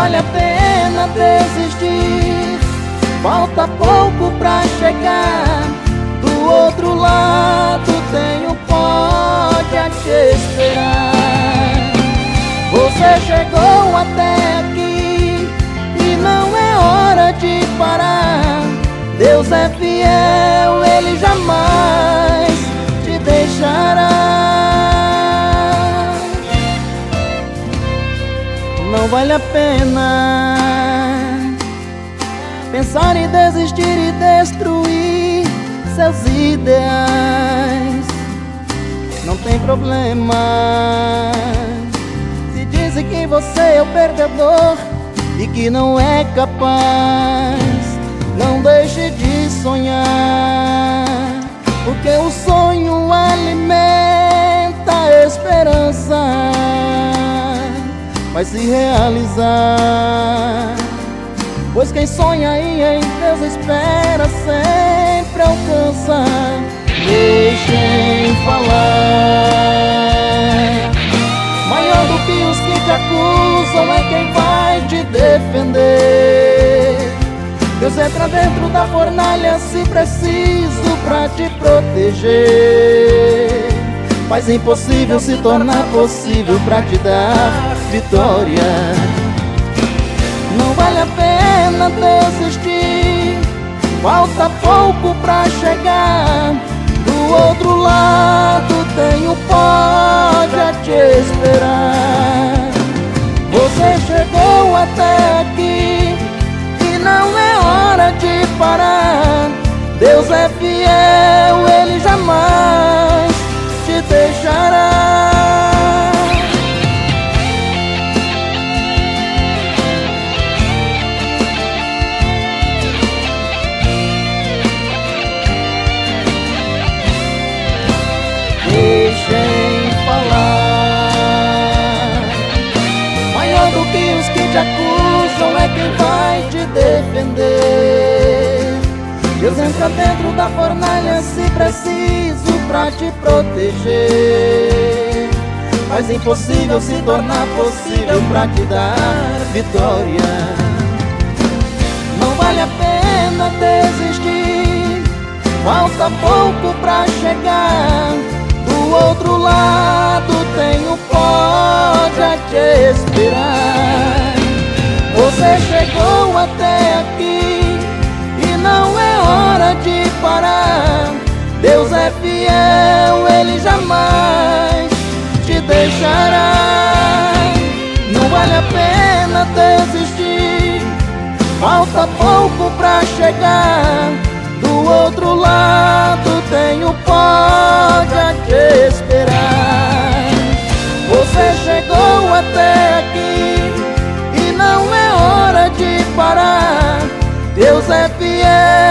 vale a pena desistir. Falta pouco pra chegar. Do outro lado um pode a te esperar. Você chegou até aqui e não é hora de parar. Deus é fiel, vale a pena pensar em desistir e destruir seus ideais. Não tem problema se dizem que você é o perdedor e que não é capaz. Não deixe de sonhar, porque o sonho vai se realizar. Pois quem sonha e em Deus espera sempre alcança. Deixem falar. Maior do que os que te acusam é quem vai te defender. Deus entra dentro da fornalha se preciso pra te proteger. Faz impossível se tornar possível pra te dar vitória. Não vale a pena desistir. Falta pouco pra chegar. Do outro lado tem o pode a te esperar. Você chegou até aqui é quem vai te defender. Deus entra dentro da fornalha se preciso pra te proteger. Faz impossível se tornar possível pra te dar vitória. Não vale a pena desistir. Falta pouco pra chegar. A pena desistir. Falta pouco pra chegar. Do outro lado tem o pode a te esperar. Você chegou até aqui e não é hora de parar. Deus é fiel.